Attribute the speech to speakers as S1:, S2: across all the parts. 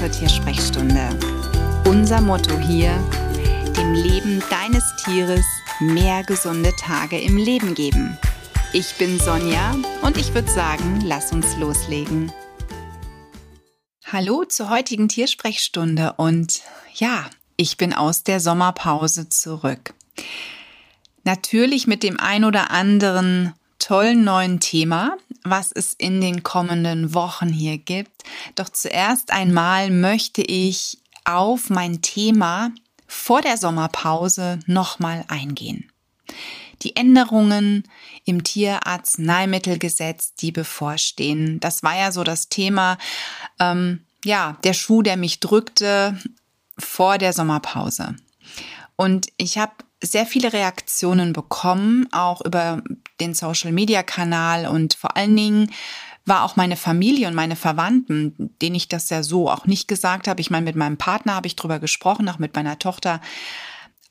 S1: zur Tiersprechstunde. Unser Motto hier, dem Leben deines Tieres mehr gesunde Tage im Leben geben. Ich bin Sonja und ich würde sagen, lass uns loslegen. Hallo zur heutigen Tiersprechstunde und ja, ich bin aus der Sommerpause zurück. Natürlich mit dem ein oder anderen tollen neuen Thema, was es in den kommenden Wochen hier gibt. Doch zuerst einmal möchte ich auf mein Thema vor der Sommerpause nochmal eingehen. Die Änderungen im Tierarzneimittelgesetz, die bevorstehen. Das war ja so das Thema, ähm, ja, der Schuh, der mich drückte vor der Sommerpause. Und ich habe sehr viele Reaktionen bekommen, auch über den Social-Media-Kanal und vor allen Dingen war auch meine Familie und meine Verwandten, denen ich das ja so auch nicht gesagt habe. Ich meine, mit meinem Partner habe ich drüber gesprochen, auch mit meiner Tochter.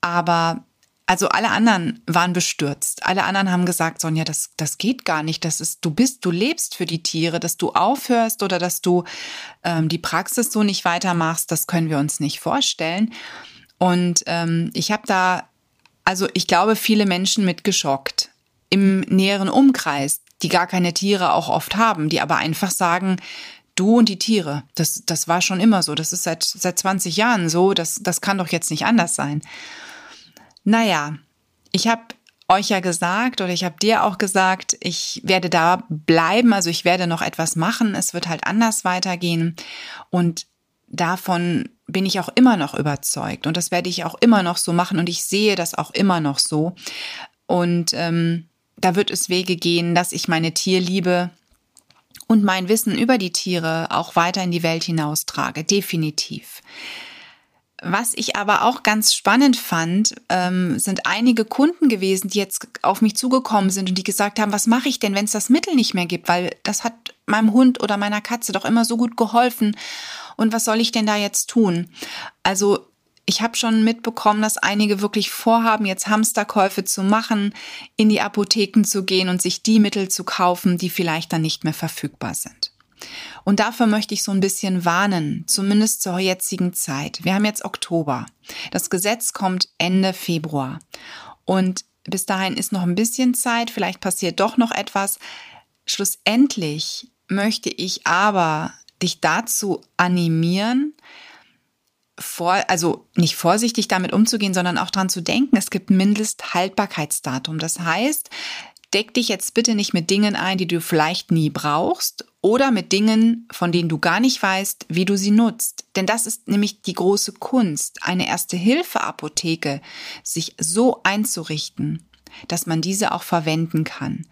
S1: Aber also alle anderen waren bestürzt. Alle anderen haben gesagt, Sonja, das, das geht gar nicht. Das ist, du bist, du lebst für die Tiere, dass du aufhörst oder dass du ähm, die Praxis so nicht weitermachst, das können wir uns nicht vorstellen. Und ähm, ich habe da, also ich glaube, viele Menschen mitgeschockt im näheren Umkreis, die gar keine Tiere auch oft haben, die aber einfach sagen, du und die Tiere, das, das war schon immer so, das ist seit, seit 20 Jahren so, das, das kann doch jetzt nicht anders sein. Naja, ich habe euch ja gesagt oder ich habe dir auch gesagt, ich werde da bleiben, also ich werde noch etwas machen, es wird halt anders weitergehen und davon bin ich auch immer noch überzeugt. Und das werde ich auch immer noch so machen. Und ich sehe das auch immer noch so. Und ähm, da wird es Wege gehen, dass ich meine Tierliebe und mein Wissen über die Tiere auch weiter in die Welt hinaustrage, definitiv. Was ich aber auch ganz spannend fand, ähm, sind einige Kunden gewesen, die jetzt auf mich zugekommen sind und die gesagt haben, was mache ich denn, wenn es das Mittel nicht mehr gibt? Weil das hat meinem Hund oder meiner Katze doch immer so gut geholfen. Und was soll ich denn da jetzt tun? Also ich habe schon mitbekommen, dass einige wirklich vorhaben, jetzt Hamsterkäufe zu machen, in die Apotheken zu gehen und sich die Mittel zu kaufen, die vielleicht dann nicht mehr verfügbar sind. Und dafür möchte ich so ein bisschen warnen, zumindest zur jetzigen Zeit. Wir haben jetzt Oktober. Das Gesetz kommt Ende Februar. Und bis dahin ist noch ein bisschen Zeit, vielleicht passiert doch noch etwas. Schlussendlich möchte ich aber dich dazu animieren, vor, also nicht vorsichtig damit umzugehen, sondern auch dran zu denken, es gibt Mindesthaltbarkeitsdatum. Das heißt, deck dich jetzt bitte nicht mit Dingen ein, die du vielleicht nie brauchst oder mit Dingen, von denen du gar nicht weißt, wie du sie nutzt. Denn das ist nämlich die große Kunst, eine Erste-Hilfe-Apotheke sich so einzurichten, dass man diese auch verwenden kann.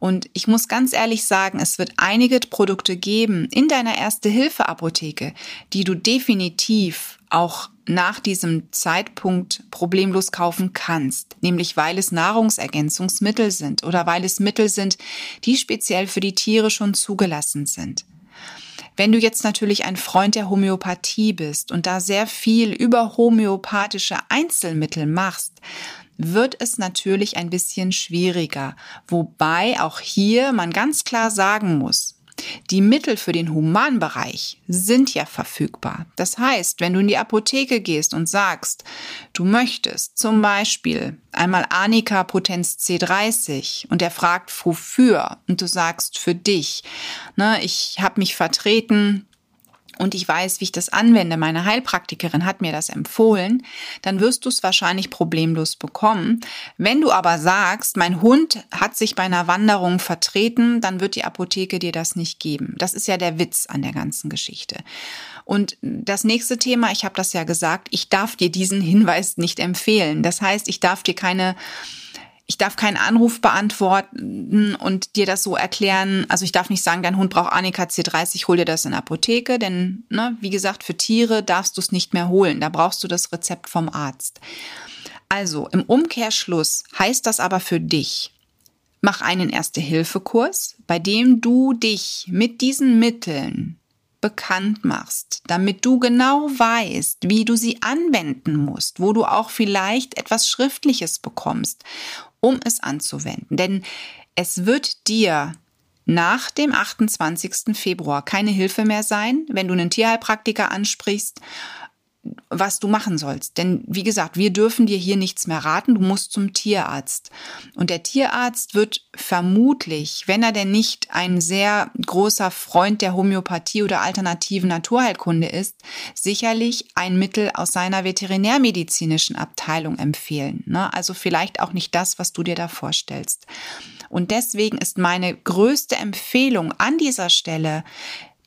S1: Und ich muss ganz ehrlich sagen, es wird einige Produkte geben in deiner Erste-Hilfe-Apotheke, die du definitiv auch nach diesem Zeitpunkt problemlos kaufen kannst, nämlich weil es Nahrungsergänzungsmittel sind oder weil es Mittel sind, die speziell für die Tiere schon zugelassen sind. Wenn du jetzt natürlich ein Freund der Homöopathie bist und da sehr viel über homöopathische Einzelmittel machst, wird es natürlich ein bisschen schwieriger. Wobei auch hier man ganz klar sagen muss, die Mittel für den Humanbereich sind ja verfügbar. Das heißt, wenn du in die Apotheke gehst und sagst, du möchtest zum Beispiel einmal Anika Potenz C30 und er fragt wofür und du sagst für dich, ne, ich habe mich vertreten, und ich weiß, wie ich das anwende, meine Heilpraktikerin hat mir das empfohlen, dann wirst du es wahrscheinlich problemlos bekommen. Wenn du aber sagst, mein Hund hat sich bei einer Wanderung vertreten, dann wird die Apotheke dir das nicht geben. Das ist ja der Witz an der ganzen Geschichte. Und das nächste Thema, ich habe das ja gesagt, ich darf dir diesen Hinweis nicht empfehlen. Das heißt, ich darf dir keine ich darf keinen Anruf beantworten und dir das so erklären. Also ich darf nicht sagen, dein Hund braucht Anika C30, hol dir das in der Apotheke, denn, ne, wie gesagt, für Tiere darfst du es nicht mehr holen. Da brauchst du das Rezept vom Arzt. Also im Umkehrschluss heißt das aber für dich, mach einen Erste-Hilfe-Kurs, bei dem du dich mit diesen Mitteln bekannt machst, damit du genau weißt, wie du sie anwenden musst, wo du auch vielleicht etwas Schriftliches bekommst um es anzuwenden. Denn es wird dir nach dem 28. Februar keine Hilfe mehr sein, wenn du einen Tierheilpraktiker ansprichst was du machen sollst. Denn wie gesagt, wir dürfen dir hier nichts mehr raten. Du musst zum Tierarzt. Und der Tierarzt wird vermutlich, wenn er denn nicht ein sehr großer Freund der Homöopathie oder alternativen Naturheilkunde ist, sicherlich ein Mittel aus seiner veterinärmedizinischen Abteilung empfehlen. Ne? Also vielleicht auch nicht das, was du dir da vorstellst. Und deswegen ist meine größte Empfehlung an dieser Stelle,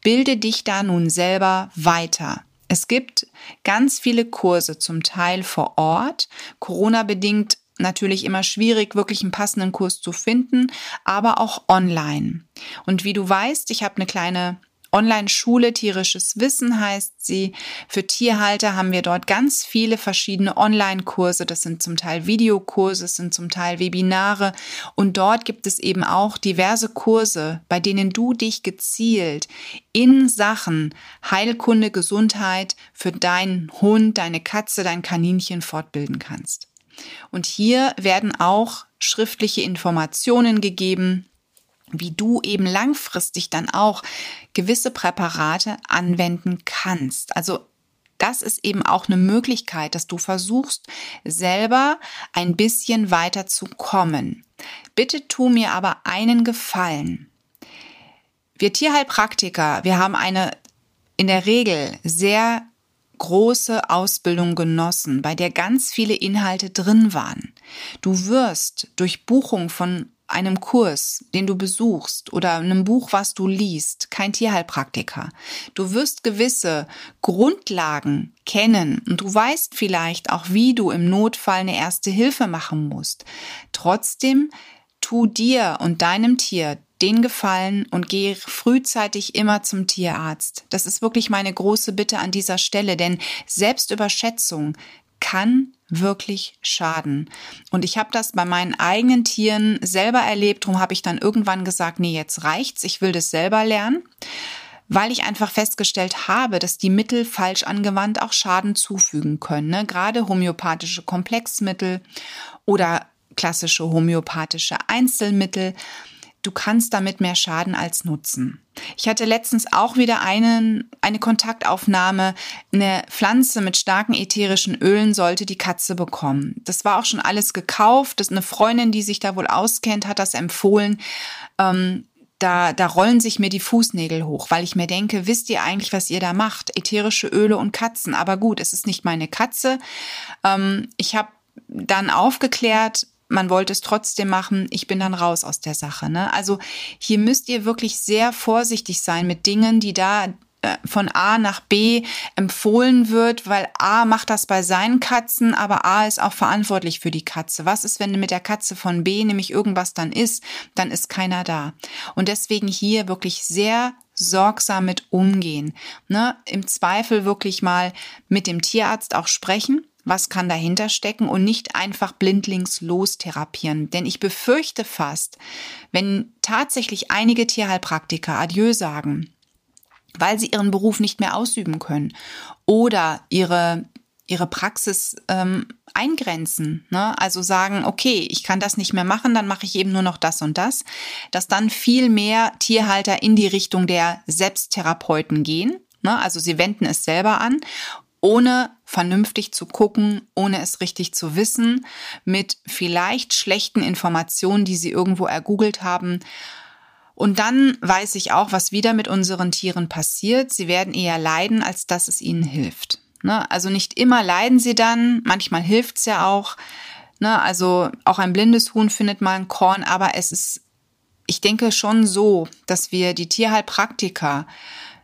S1: bilde dich da nun selber weiter. Es gibt ganz viele Kurse, zum Teil vor Ort. Corona bedingt natürlich immer schwierig, wirklich einen passenden Kurs zu finden, aber auch online. Und wie du weißt, ich habe eine kleine Online-Schule Tierisches Wissen heißt sie. Für Tierhalter haben wir dort ganz viele verschiedene Online-Kurse. Das sind zum Teil Videokurse, das sind zum Teil Webinare. Und dort gibt es eben auch diverse Kurse, bei denen du dich gezielt in Sachen Heilkunde, Gesundheit für deinen Hund, deine Katze, dein Kaninchen fortbilden kannst. Und hier werden auch schriftliche Informationen gegeben, wie du eben langfristig dann auch gewisse Präparate anwenden kannst. Also das ist eben auch eine Möglichkeit, dass du versuchst, selber ein bisschen weiter zu kommen. Bitte tu mir aber einen Gefallen. Wir Tierheilpraktiker, wir haben eine in der Regel sehr große Ausbildung genossen, bei der ganz viele Inhalte drin waren. Du wirst durch Buchung von einem Kurs, den du besuchst oder einem Buch, was du liest, kein Tierheilpraktiker. Du wirst gewisse Grundlagen kennen und du weißt vielleicht auch, wie du im Notfall eine erste Hilfe machen musst. Trotzdem tu dir und deinem Tier den Gefallen und gehe frühzeitig immer zum Tierarzt. Das ist wirklich meine große Bitte an dieser Stelle, denn Selbstüberschätzung kann wirklich schaden. Und ich habe das bei meinen eigenen Tieren selber erlebt, darum habe ich dann irgendwann gesagt, nee, jetzt reicht's, ich will das selber lernen, weil ich einfach festgestellt habe, dass die Mittel falsch angewandt auch Schaden zufügen können. Ne? Gerade homöopathische Komplexmittel oder klassische homöopathische Einzelmittel du kannst damit mehr Schaden als Nutzen. Ich hatte letztens auch wieder einen, eine Kontaktaufnahme. Eine Pflanze mit starken ätherischen Ölen sollte die Katze bekommen. Das war auch schon alles gekauft. Das eine Freundin, die sich da wohl auskennt, hat das empfohlen. Ähm, da, da rollen sich mir die Fußnägel hoch, weil ich mir denke, wisst ihr eigentlich, was ihr da macht? Ätherische Öle und Katzen. Aber gut, es ist nicht meine Katze. Ähm, ich habe dann aufgeklärt, man wollte es trotzdem machen, ich bin dann raus aus der Sache. Ne? Also hier müsst ihr wirklich sehr vorsichtig sein mit Dingen, die da äh, von A nach B empfohlen wird, weil A macht das bei seinen Katzen, aber A ist auch verantwortlich für die Katze. Was ist, wenn mit der Katze von B nämlich irgendwas dann ist, dann ist keiner da. Und deswegen hier wirklich sehr sorgsam mit umgehen. Ne? Im Zweifel wirklich mal mit dem Tierarzt auch sprechen was kann dahinter stecken und nicht einfach blindlings lostherapieren. Denn ich befürchte fast, wenn tatsächlich einige Tierheilpraktiker Adieu sagen, weil sie ihren Beruf nicht mehr ausüben können oder ihre ihre Praxis ähm, eingrenzen, ne? also sagen, okay, ich kann das nicht mehr machen, dann mache ich eben nur noch das und das, dass dann viel mehr Tierhalter in die Richtung der Selbsttherapeuten gehen, ne? also sie wenden es selber an ohne vernünftig zu gucken, ohne es richtig zu wissen, mit vielleicht schlechten Informationen, die sie irgendwo ergoogelt haben. Und dann weiß ich auch, was wieder mit unseren Tieren passiert. Sie werden eher leiden, als dass es ihnen hilft. Ne? Also nicht immer leiden sie dann, manchmal hilft es ja auch. Ne? Also auch ein blindes Huhn findet mal ein Korn, aber es ist, ich denke schon so, dass wir die Tierheilpraktiker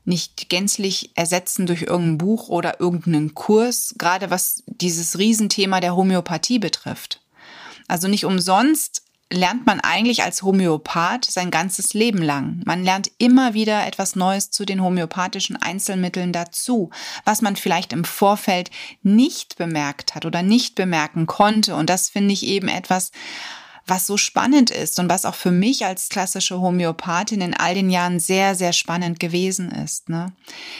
S1: nicht gänzlich ersetzen durch irgendein Buch oder irgendeinen Kurs, gerade was dieses Riesenthema der Homöopathie betrifft. Also nicht umsonst lernt man eigentlich als Homöopath sein ganzes Leben lang. Man lernt immer wieder etwas Neues zu den homöopathischen Einzelmitteln dazu, was man vielleicht im Vorfeld nicht bemerkt hat oder nicht bemerken konnte. Und das finde ich eben etwas, was so spannend ist und was auch für mich als klassische Homöopathin in all den Jahren sehr, sehr spannend gewesen ist. Ne?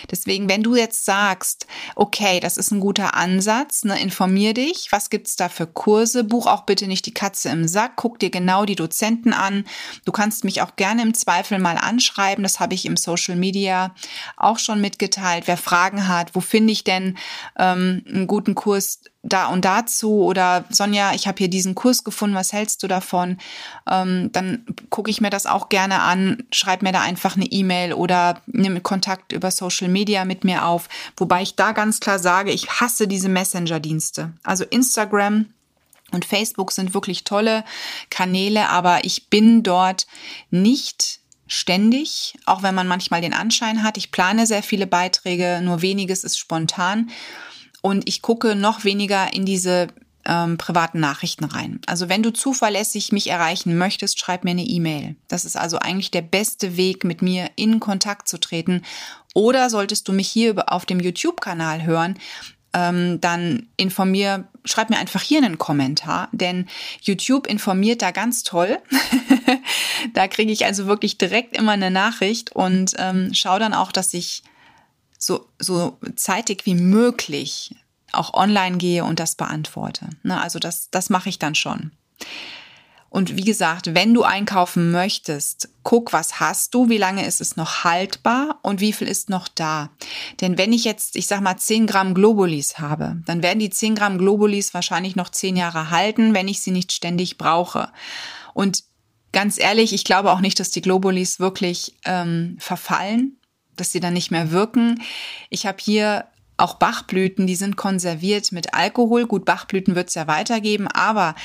S1: Deswegen, wenn du jetzt sagst, okay, das ist ein guter Ansatz, ne, informier dich, was gibt's da für Kurse, buch auch bitte nicht die Katze im Sack, guck dir genau die Dozenten an. Du kannst mich auch gerne im Zweifel mal anschreiben, das habe ich im Social Media auch schon mitgeteilt. Wer Fragen hat, wo finde ich denn ähm, einen guten Kurs, da und dazu oder Sonja, ich habe hier diesen Kurs gefunden, was hältst du davon? Ähm, dann gucke ich mir das auch gerne an, schreib mir da einfach eine E-Mail oder nimm Kontakt über Social Media mit mir auf. Wobei ich da ganz klar sage, ich hasse diese Messenger-Dienste. Also Instagram und Facebook sind wirklich tolle Kanäle, aber ich bin dort nicht ständig, auch wenn man manchmal den Anschein hat. Ich plane sehr viele Beiträge, nur weniges ist spontan und ich gucke noch weniger in diese ähm, privaten Nachrichten rein. Also wenn du zuverlässig mich erreichen möchtest, schreib mir eine E-Mail. Das ist also eigentlich der beste Weg, mit mir in Kontakt zu treten. Oder solltest du mich hier auf dem YouTube-Kanal hören, ähm, dann informier, schreib mir einfach hier einen Kommentar, denn YouTube informiert da ganz toll. da kriege ich also wirklich direkt immer eine Nachricht und ähm, schau dann auch, dass ich so, so zeitig wie möglich auch online gehe und das beantworte. Ne, also das, das mache ich dann schon. Und wie gesagt, wenn du einkaufen möchtest, guck, was hast du, wie lange ist es noch haltbar und wie viel ist noch da. Denn wenn ich jetzt, ich sag mal, 10 Gramm Globulis habe, dann werden die 10 Gramm Globulis wahrscheinlich noch 10 Jahre halten, wenn ich sie nicht ständig brauche. Und ganz ehrlich, ich glaube auch nicht, dass die Globulis wirklich ähm, verfallen dass sie dann nicht mehr wirken. Ich habe hier auch Bachblüten, die sind konserviert mit Alkohol. Gut, Bachblüten wird es ja weitergeben, aber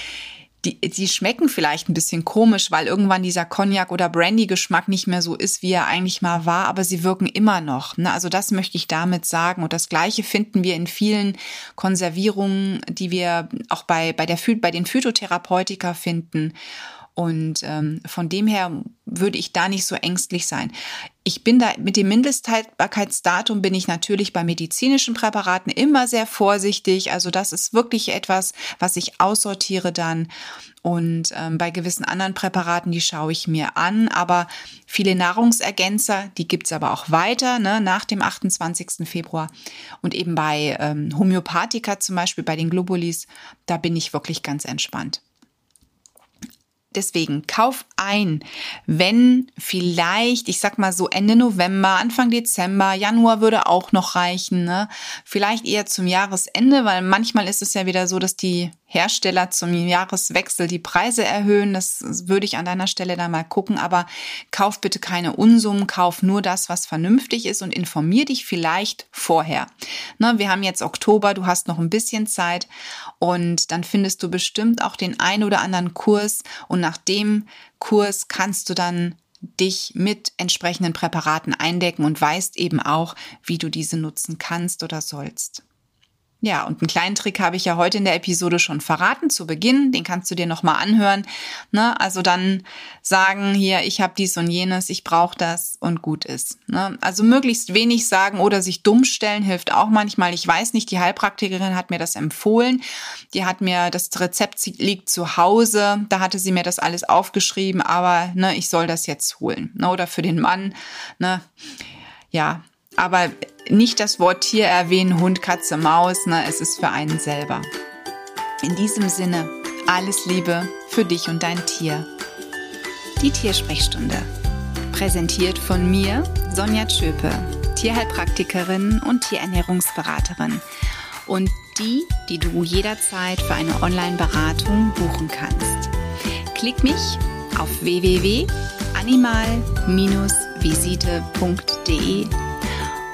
S1: die, die schmecken vielleicht ein bisschen komisch, weil irgendwann dieser Cognac oder Brandy-Geschmack nicht mehr so ist, wie er eigentlich mal war, aber sie wirken immer noch. Ne? Also das möchte ich damit sagen. Und das Gleiche finden wir in vielen Konservierungen, die wir auch bei, bei, der, bei den Phytotherapeutika finden. Und ähm, von dem her würde ich da nicht so ängstlich sein. Ich bin da mit dem Mindesthaltbarkeitsdatum bin ich natürlich bei medizinischen Präparaten immer sehr vorsichtig. Also das ist wirklich etwas, was ich aussortiere dann. Und ähm, bei gewissen anderen Präparaten, die schaue ich mir an. Aber viele Nahrungsergänzer, die gibt's aber auch weiter, ne, nach dem 28. Februar. Und eben bei ähm, Homöopathika zum Beispiel, bei den Globulis, da bin ich wirklich ganz entspannt. Deswegen kauf ein, wenn vielleicht, ich sag mal so Ende November, Anfang Dezember, Januar würde auch noch reichen, ne? Vielleicht eher zum Jahresende, weil manchmal ist es ja wieder so, dass die Hersteller zum Jahreswechsel die Preise erhöhen. Das würde ich an deiner Stelle dann mal gucken. Aber kauf bitte keine Unsummen, kauf nur das, was vernünftig ist und informier dich vielleicht vorher. Ne, wir haben jetzt Oktober, du hast noch ein bisschen Zeit und dann findest du bestimmt auch den ein oder anderen Kurs und nach dem Kurs kannst du dann dich mit entsprechenden Präparaten eindecken und weißt eben auch, wie du diese nutzen kannst oder sollst. Ja, und einen kleinen Trick habe ich ja heute in der Episode schon verraten zu Beginn. Den kannst du dir nochmal anhören. Ne? Also dann sagen hier, ich habe dies und jenes, ich brauche das und gut ist. Ne? Also möglichst wenig sagen oder sich dumm stellen hilft auch manchmal. Ich weiß nicht, die Heilpraktikerin hat mir das empfohlen. Die hat mir, das Rezept liegt zu Hause. Da hatte sie mir das alles aufgeschrieben, aber ne, ich soll das jetzt holen. Ne? Oder für den Mann. Ne? Ja, aber nicht das Wort Tier erwähnen, Hund, Katze, Maus, ne, es ist für einen selber. In diesem Sinne, alles Liebe für dich und dein Tier. Die Tiersprechstunde. Präsentiert von mir, Sonja Tschöpe, Tierheilpraktikerin und Tierernährungsberaterin. Und die, die du jederzeit für eine Online-Beratung buchen kannst. Klick mich auf www.animal-visite.de